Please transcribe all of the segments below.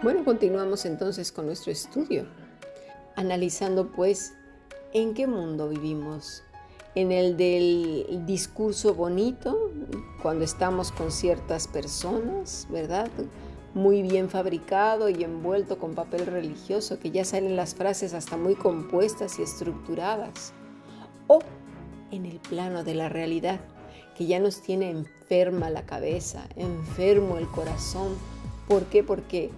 Bueno, continuamos entonces con nuestro estudio, analizando pues en qué mundo vivimos. En el del discurso bonito, cuando estamos con ciertas personas, ¿verdad? Muy bien fabricado y envuelto con papel religioso, que ya salen las frases hasta muy compuestas y estructuradas. O en el plano de la realidad, que ya nos tiene enferma la cabeza, enfermo el corazón. ¿Por qué? Porque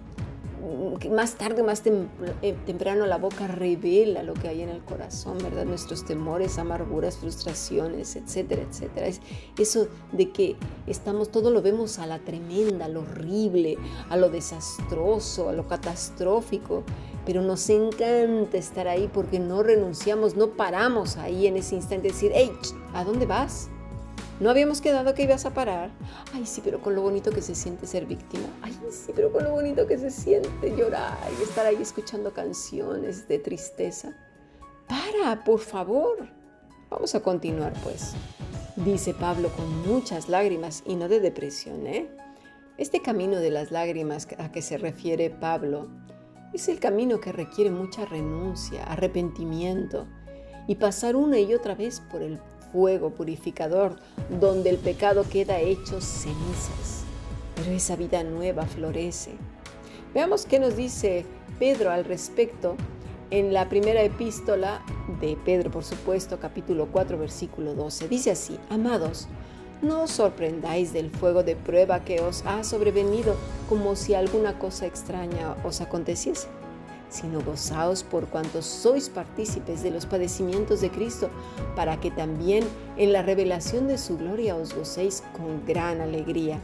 más tarde, más eh, temprano, la boca revela lo que hay en el corazón, ¿verdad? Nuestros temores, amarguras, frustraciones, etcétera, etcétera. Es eso de que estamos, todo lo vemos a la tremenda, a lo horrible, a lo desastroso, a lo catastrófico, pero nos encanta estar ahí porque no renunciamos, no paramos ahí en ese instante de decir, hey, ¿a dónde vas? No habíamos quedado que ibas a parar. Ay, sí, pero con lo bonito que se siente ser víctima. Ay, sí, pero con lo bonito que se siente llorar y estar ahí escuchando canciones de tristeza. Para, por favor. Vamos a continuar, pues. Dice Pablo con muchas lágrimas y no de depresión, ¿eh? Este camino de las lágrimas a que se refiere Pablo es el camino que requiere mucha renuncia, arrepentimiento y pasar una y otra vez por el fuego purificador donde el pecado queda hecho cenizas, pero esa vida nueva florece. Veamos qué nos dice Pedro al respecto en la primera epístola de Pedro, por supuesto, capítulo 4, versículo 12. Dice así, amados, no os sorprendáis del fuego de prueba que os ha sobrevenido como si alguna cosa extraña os aconteciese sino gozaos por cuanto sois partícipes de los padecimientos de Cristo, para que también en la revelación de su gloria os gocéis con gran alegría.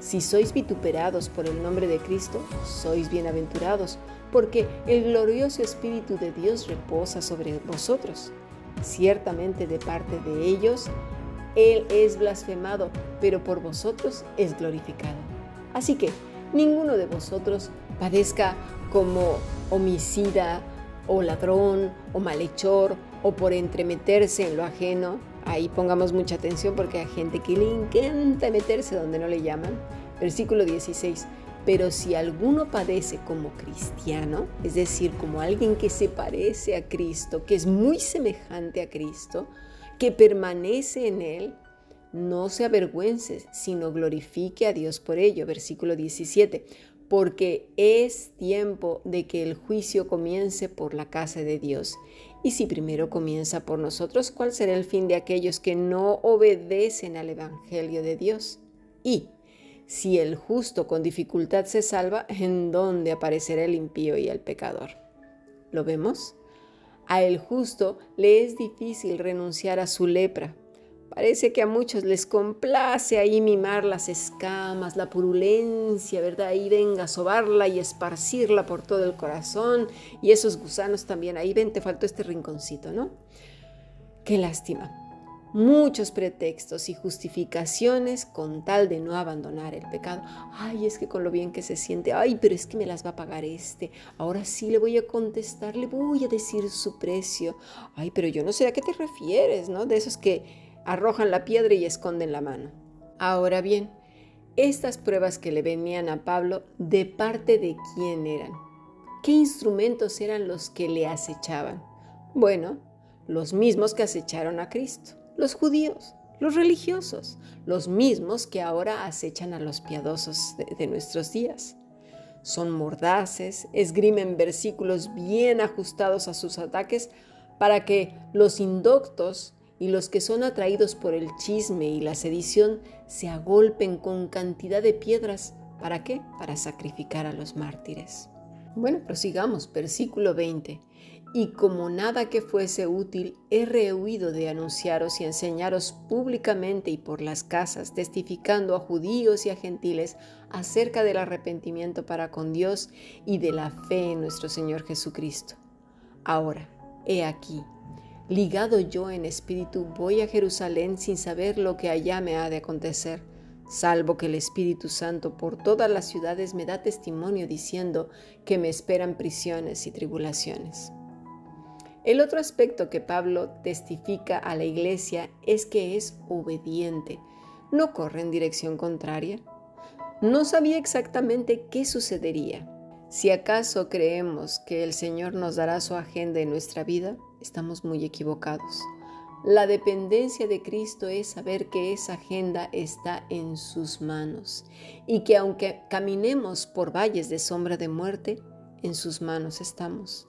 Si sois vituperados por el nombre de Cristo, sois bienaventurados, porque el glorioso Espíritu de Dios reposa sobre vosotros. Ciertamente de parte de ellos, Él es blasfemado, pero por vosotros es glorificado. Así que ninguno de vosotros padezca como homicida o ladrón o malhechor o por entremeterse en lo ajeno. Ahí pongamos mucha atención porque hay gente que le encanta meterse donde no le llaman. Versículo 16. Pero si alguno padece como cristiano, es decir, como alguien que se parece a Cristo, que es muy semejante a Cristo, que permanece en Él, no se avergüence, sino glorifique a Dios por ello. Versículo 17 porque es tiempo de que el juicio comience por la casa de Dios. Y si primero comienza por nosotros, ¿cuál será el fin de aquellos que no obedecen al Evangelio de Dios? Y si el justo con dificultad se salva, ¿en dónde aparecerá el impío y el pecador? ¿Lo vemos? A el justo le es difícil renunciar a su lepra, Parece que a muchos les complace ahí mimar las escamas, la purulencia, ¿verdad? Ahí venga sobarla y esparcirla por todo el corazón. Y esos gusanos también, ahí ven, te faltó este rinconcito, ¿no? Qué lástima. Muchos pretextos y justificaciones con tal de no abandonar el pecado. Ay, es que con lo bien que se siente, ay, pero es que me las va a pagar este. Ahora sí le voy a contestar, le voy a decir su precio. Ay, pero yo no sé a qué te refieres, ¿no? De esos que arrojan la piedra y esconden la mano. Ahora bien, estas pruebas que le venían a Pablo, ¿de parte de quién eran? ¿Qué instrumentos eran los que le acechaban? Bueno, los mismos que acecharon a Cristo, los judíos, los religiosos, los mismos que ahora acechan a los piadosos de, de nuestros días. Son mordaces, esgrimen versículos bien ajustados a sus ataques para que los indoctos y los que son atraídos por el chisme y la sedición se agolpen con cantidad de piedras. ¿Para qué? Para sacrificar a los mártires. Bueno, prosigamos, versículo 20. Y como nada que fuese útil, he rehuido de anunciaros y enseñaros públicamente y por las casas, testificando a judíos y a gentiles acerca del arrepentimiento para con Dios y de la fe en nuestro Señor Jesucristo. Ahora, he aquí, Ligado yo en espíritu, voy a Jerusalén sin saber lo que allá me ha de acontecer, salvo que el Espíritu Santo por todas las ciudades me da testimonio diciendo que me esperan prisiones y tribulaciones. El otro aspecto que Pablo testifica a la iglesia es que es obediente, no corre en dirección contraria. No sabía exactamente qué sucedería, Si acaso creemos que el Señor nos dará su agenda en nuestra vida, estamos muy equivocados. La dependencia de Cristo es saber que esa agenda está en sus manos y que aunque caminemos por valles de sombra de muerte, en sus manos estamos.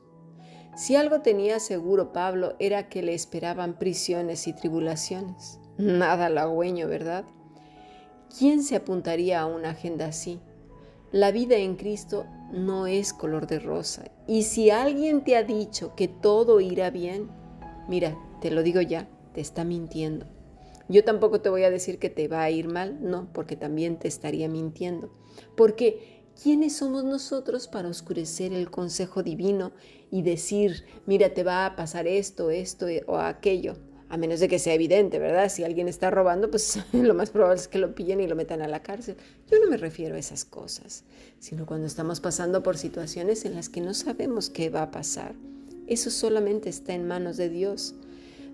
Si algo tenía seguro Pablo era que le esperaban prisiones y tribulaciones. Nada halagüeño, ¿verdad? ¿Quién se apuntaría a una agenda así? La vida en Cristo no es color de rosa. Y si alguien te ha dicho que todo irá bien, mira, te lo digo ya, te está mintiendo. Yo tampoco te voy a decir que te va a ir mal, no, porque también te estaría mintiendo. Porque ¿quiénes somos nosotros para oscurecer el consejo divino y decir, mira, te va a pasar esto, esto o aquello? A menos de que sea evidente, ¿verdad? Si alguien está robando, pues lo más probable es que lo pillen y lo metan a la cárcel. Yo no me refiero a esas cosas, sino cuando estamos pasando por situaciones en las que no sabemos qué va a pasar. Eso solamente está en manos de Dios.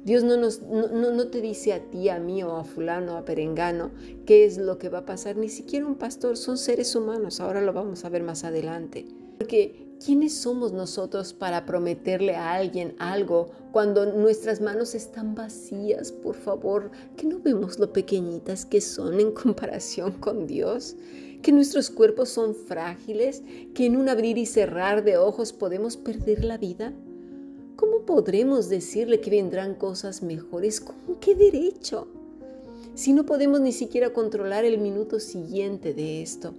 Dios no, nos, no, no, te dice a ti, a mí o a fulano, a perengano, qué es lo que va a pasar. Ni siquiera un pastor, son seres humanos. Ahora lo vamos a ver más adelante. Porque ¿Quiénes somos nosotros para prometerle a alguien algo cuando nuestras manos están vacías? Por favor, que no vemos lo pequeñitas que son en comparación con Dios, que nuestros cuerpos son frágiles, que en un abrir y cerrar de ojos podemos perder la vida. ¿Cómo podremos decirle que vendrán cosas mejores? ¿Con qué derecho? Si no podemos ni siquiera controlar el minuto siguiente de esto.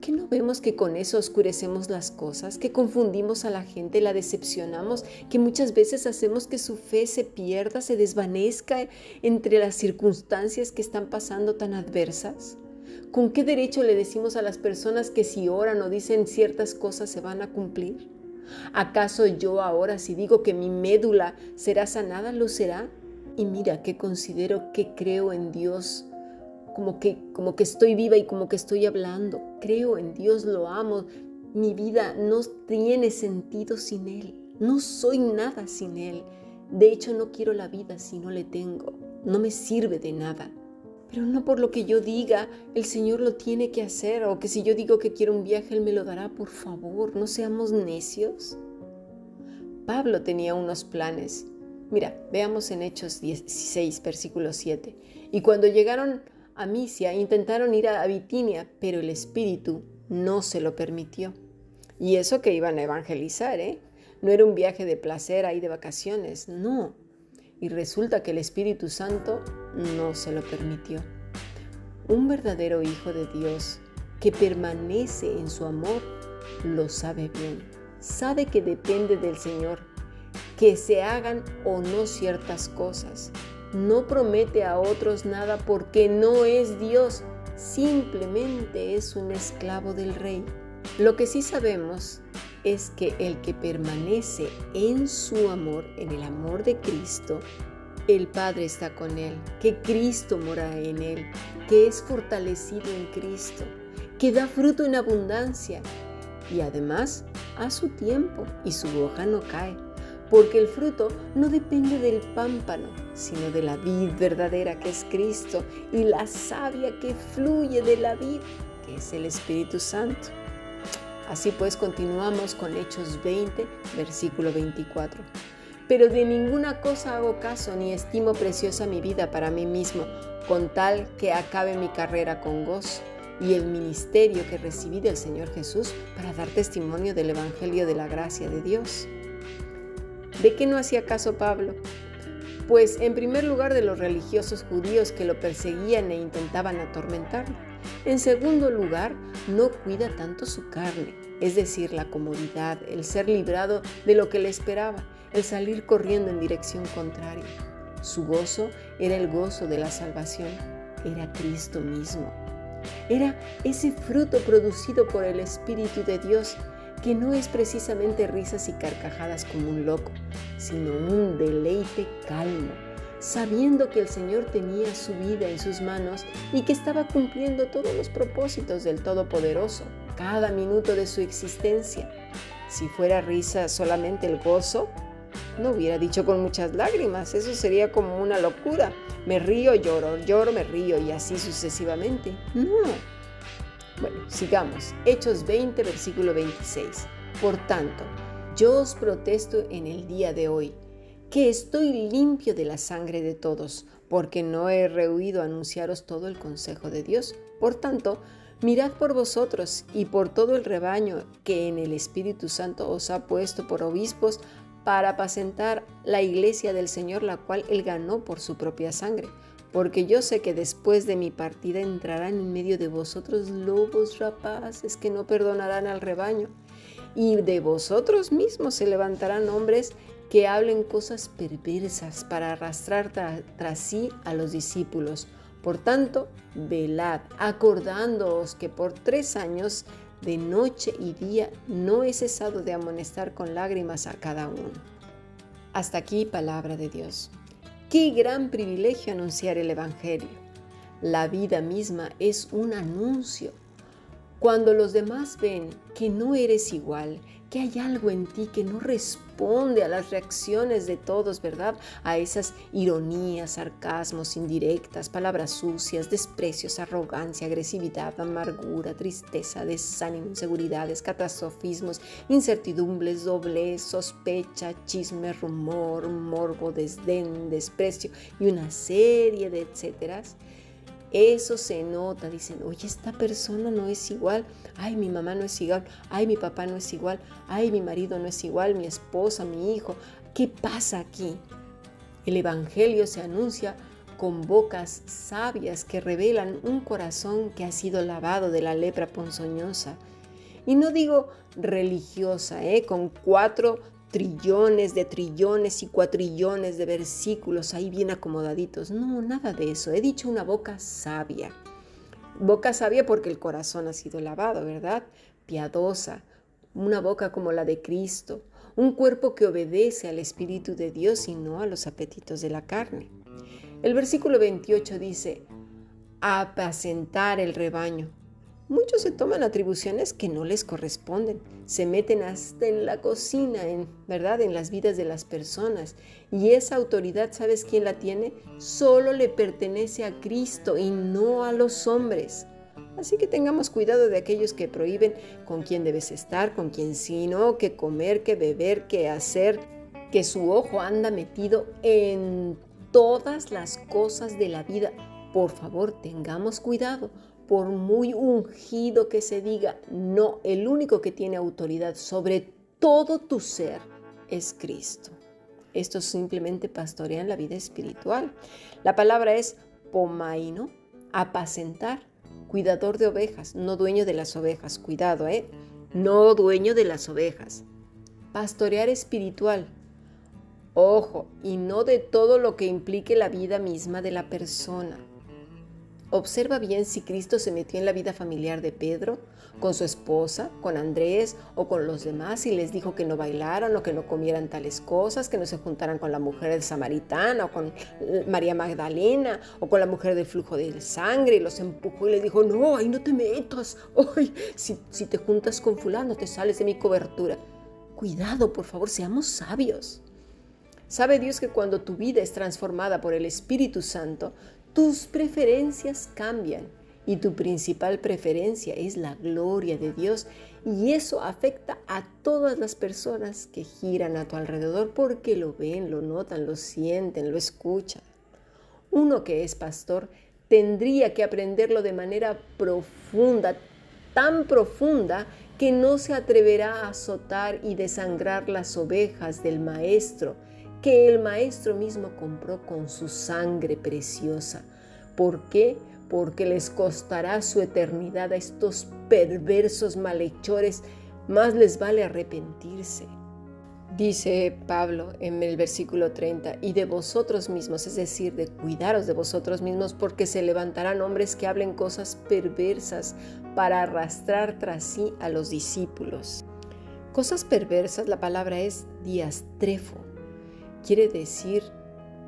¿Que no vemos que con eso oscurecemos las cosas, que confundimos a la gente, la decepcionamos, que muchas veces hacemos que su fe se pierda, se desvanezca entre las circunstancias que están pasando tan adversas? ¿Con qué derecho le decimos a las personas que si oran o dicen ciertas cosas se van a cumplir? ¿Acaso yo ahora si digo que mi médula será sanada, lo será? Y mira que considero que creo en Dios como que, como que estoy viva y como que estoy hablando. Creo en Dios, lo amo. Mi vida no tiene sentido sin Él. No soy nada sin Él. De hecho, no quiero la vida si no le tengo. No me sirve de nada. Pero no por lo que yo diga, el Señor lo tiene que hacer, o que si yo digo que quiero un viaje, Él me lo dará, por favor, no seamos necios. Pablo tenía unos planes. Mira, veamos en Hechos 16, versículo 7. Y cuando llegaron a Misia intentaron ir a Bitinia, pero el Espíritu no se lo permitió. Y eso que iban a evangelizar, ¿eh? No era un viaje de placer ahí de vacaciones, no. Y resulta que el Espíritu Santo no se lo permitió. Un verdadero Hijo de Dios que permanece en su amor lo sabe bien. Sabe que depende del Señor que se hagan o no ciertas cosas, no promete a otros nada porque no es Dios, simplemente es un esclavo del rey. Lo que sí sabemos es que el que permanece en su amor, en el amor de Cristo, el Padre está con él, que Cristo mora en él, que es fortalecido en Cristo, que da fruto en abundancia y además a su tiempo y su hoja no cae porque el fruto no depende del pámpano, sino de la vid verdadera que es Cristo y la savia que fluye de la vid, que es el Espíritu Santo. Así pues continuamos con Hechos 20, versículo 24. Pero de ninguna cosa hago caso ni estimo preciosa mi vida para mí mismo, con tal que acabe mi carrera con gozo y el ministerio que recibí del Señor Jesús para dar testimonio del Evangelio de la gracia de Dios. ¿De qué no hacía caso Pablo? Pues en primer lugar de los religiosos judíos que lo perseguían e intentaban atormentarlo. En segundo lugar, no cuida tanto su carne, es decir, la comodidad, el ser librado de lo que le esperaba, el salir corriendo en dirección contraria. Su gozo era el gozo de la salvación, era Cristo mismo. Era ese fruto producido por el Espíritu de Dios que no es precisamente risas y carcajadas como un loco, sino un deleite calmo, sabiendo que el Señor tenía su vida en sus manos y que estaba cumpliendo todos los propósitos del Todopoderoso, cada minuto de su existencia. Si fuera risa solamente el gozo, no hubiera dicho con muchas lágrimas, eso sería como una locura. Me río, lloro, lloro, me río y así sucesivamente. No, Bueno, sigamos. Hechos 20, versículo 26. Por tanto, yo os protesto en el día de hoy, que estoy limpio de la sangre de todos, porque no he rehuido anunciaros todo el consejo de Dios. Por tanto, mirad por vosotros y por todo el rebaño que en el Espíritu Santo os ha puesto por obispos para apacentar la iglesia del Señor, la cual él ganó por su propia sangre. Porque yo sé que después de mi partida entrarán en medio de vosotros lobos rapaces que no perdonarán al rebaño. Y de vosotros mismos se levantarán hombres que hablen cosas perversas para arrastrar tras sí a los discípulos. Por tanto, velad, acordándoos que por tres años, de noche y día, no he cesado de amonestar con lágrimas a cada uno. Hasta aquí palabra de Dios. Qué gran privilegio anunciar el Evangelio. La vida misma es un anuncio. Cuando los demás ven que no eres igual, que hay algo en ti que no responde a las reacciones de todos, ¿verdad? A esas ironías, sarcasmos, indirectas, palabras sucias, desprecios, arrogancia, agresividad, amargura, tristeza, desánimo, inseguridades, catastrofismos, incertidumbres, doblez, sospecha, chisme, rumor, morbo, desdén, desprecio y una serie de etcéteras eso se nota, dicen, oye, esta persona no es igual, ay, mi mamá no es igual, ay, mi papá no es igual, ay, mi marido no es igual, mi esposa, mi hijo. ¿Qué pasa aquí? El Evangelio se anuncia con bocas sabias que revelan un corazón que ha sido lavado de la lepra ponzoñosa. Y no digo religiosa, ¿eh? con cuatro trillones de trillones y cuatrillones de versículos ahí bien acomodaditos. No, nada de eso. He dicho una boca sabia. Boca sabia porque el corazón ha sido lavado, ¿verdad? Piadosa. Una boca como la de Cristo. Un cuerpo que obedece al Espíritu de Dios y no a los apetitos de la carne. El versículo 28 dice, apacentar el rebaño. Muchos se toman atribuciones que no les corresponden, se meten hasta en la cocina, en verdad, en las vidas de las personas. Y esa autoridad, ¿sabes quién la tiene? Solo le pertenece a Cristo y no a los hombres. Así que tengamos cuidado de aquellos que prohíben con quién debes estar, con quién sí, no, qué comer, qué beber, qué hacer, que su ojo anda metido en todas las cosas de la vida. Por favor, tengamos cuidado por muy ungido que se diga, no, el único que tiene autoridad sobre todo tu ser es Cristo. Esto simplemente pastorea en la vida espiritual. La palabra es pomaino, apacentar, cuidador de ovejas, no dueño de las ovejas, cuidado, ¿eh? No dueño de las ovejas. Pastorear espiritual, ojo, y no de todo lo que implique la vida misma de la persona. Observa bien si Cristo se metió en la vida familiar de Pedro, con su esposa, con Andrés o con los demás y les dijo que no bailaran o que no comieran tales cosas, que no se juntaran con la mujer de samaritana o con María Magdalena o con la mujer del flujo de sangre y los empujó y les dijo, no, ahí no te metas, Ay, si, si te juntas con fulano te sales de mi cobertura. Cuidado, por favor, seamos sabios. Sabe Dios que cuando tu vida es transformada por el Espíritu Santo, tus preferencias cambian y tu principal preferencia es la gloria de Dios y eso afecta a todas las personas que giran a tu alrededor porque lo ven, lo notan, lo sienten, lo escuchan. Uno que es pastor tendría que aprenderlo de manera profunda, tan profunda que no se atreverá a azotar y desangrar las ovejas del maestro, que el Maestro mismo compró con su sangre preciosa. ¿Por qué? Porque les costará su eternidad a estos perversos malhechores, más les vale arrepentirse. Dice Pablo en el versículo 30, y de vosotros mismos, es decir, de cuidaros de vosotros mismos, porque se levantarán hombres que hablen cosas perversas para arrastrar tras sí a los discípulos. Cosas perversas, la palabra es diastrefo, quiere decir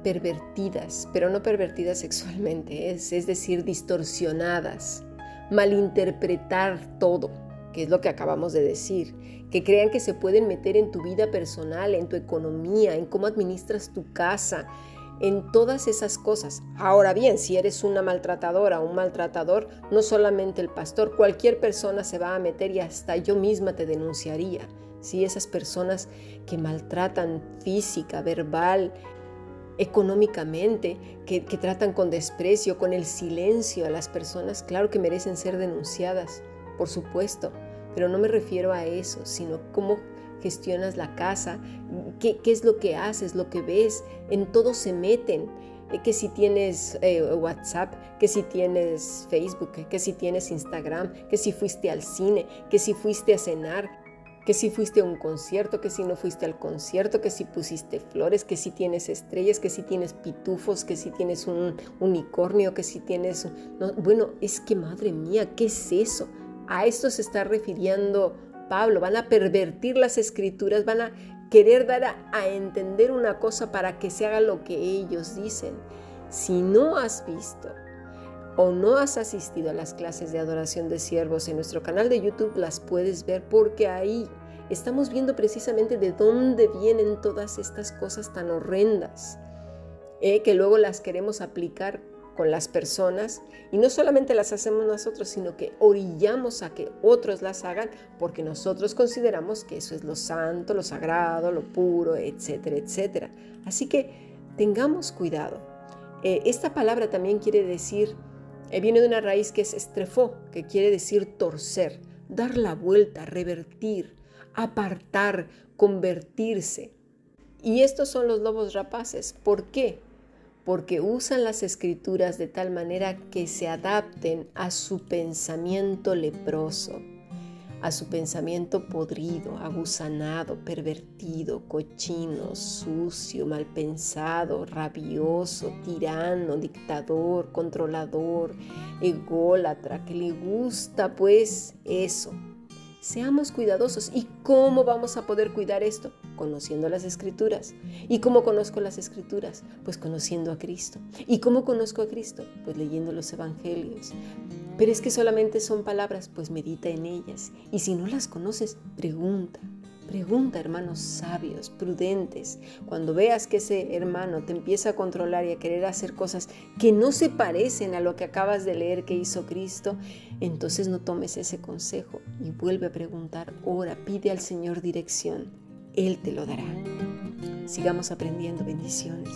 pervertidas, pero no pervertidas sexualmente, es, es decir, distorsionadas, malinterpretar todo, que es lo que acabamos de decir, que crean que se pueden meter en tu vida personal, en tu economía, en cómo administras tu casa, en todas esas cosas. Ahora bien, si eres una maltratadora o un maltratador, no solamente el pastor, cualquier persona se va a meter y hasta yo misma te denunciaría. Si esas personas que maltratan física, verbal, económicamente, que, tratan con desprecio, con el silencio a las personas, claro que merecen ser denunciadas, por supuesto, pero no me refiero a eso, sino cómo gestionas la casa, qué, qué es lo que haces, lo que ves, en todo se meten eh, que si tienes eh, WhatsApp, que si tienes Facebook, que si tienes Instagram, que si fuiste al cine, que si fuiste a cenar, que si fuiste a un concierto, que si no fuiste al concierto, que si pusiste flores, que si tienes estrellas, que si tienes pitufos, que si tienes un unicornio, que si tienes... bueno, es que madre mía, ¿qué es eso? A esto se está refiriendo Pablo, van a pervertir las escrituras, van a querer dar a, entender una cosa para que se haga lo que ellos dicen. Si no has visto o no has asistido a las clases de adoración de siervos en nuestro canal de YouTube, las puedes ver porque ahí estamos viendo precisamente de dónde vienen todas estas cosas tan horrendas, eh, que luego las queremos aplicar con las personas y no solamente las hacemos nosotros, sino que orillamos a que otros las hagan porque nosotros consideramos que eso es lo santo, lo sagrado, lo puro, etcétera, etcétera. Así que tengamos cuidado. Eh, esta palabra también quiere decir, eh, viene de una raíz que es estrefó, que quiere decir torcer, dar la vuelta, revertir, apartar, convertirse. Y estos son los lobos rapaces. ¿Por qué? porque usan las escrituras de tal manera que se adapten a su pensamiento leproso, a su pensamiento podrido, agusanado, pervertido, cochino, sucio, mal pensado, rabioso, tirano, dictador, controlador, ególatra, que le gusta pues eso, Seamos cuidadosos. ¿Y cómo vamos a poder cuidar esto? Conociendo las escrituras. ¿Y cómo conozco las escrituras? Pues conociendo a Cristo. ¿Y cómo conozco a Cristo? Pues leyendo los evangelios. Pero es que solamente son palabras, pues medita en ellas. Y si no las conoces, pregunta. Pregunta, hermanos sabios, prudentes. Cuando veas que ese hermano te empieza a controlar y a querer hacer cosas que no se parecen a lo que acabas de leer que hizo Cristo, entonces no tomes ese consejo y vuelve a preguntar, ora, pide al Señor dirección. Él te lo dará. Sigamos aprendiendo bendiciones.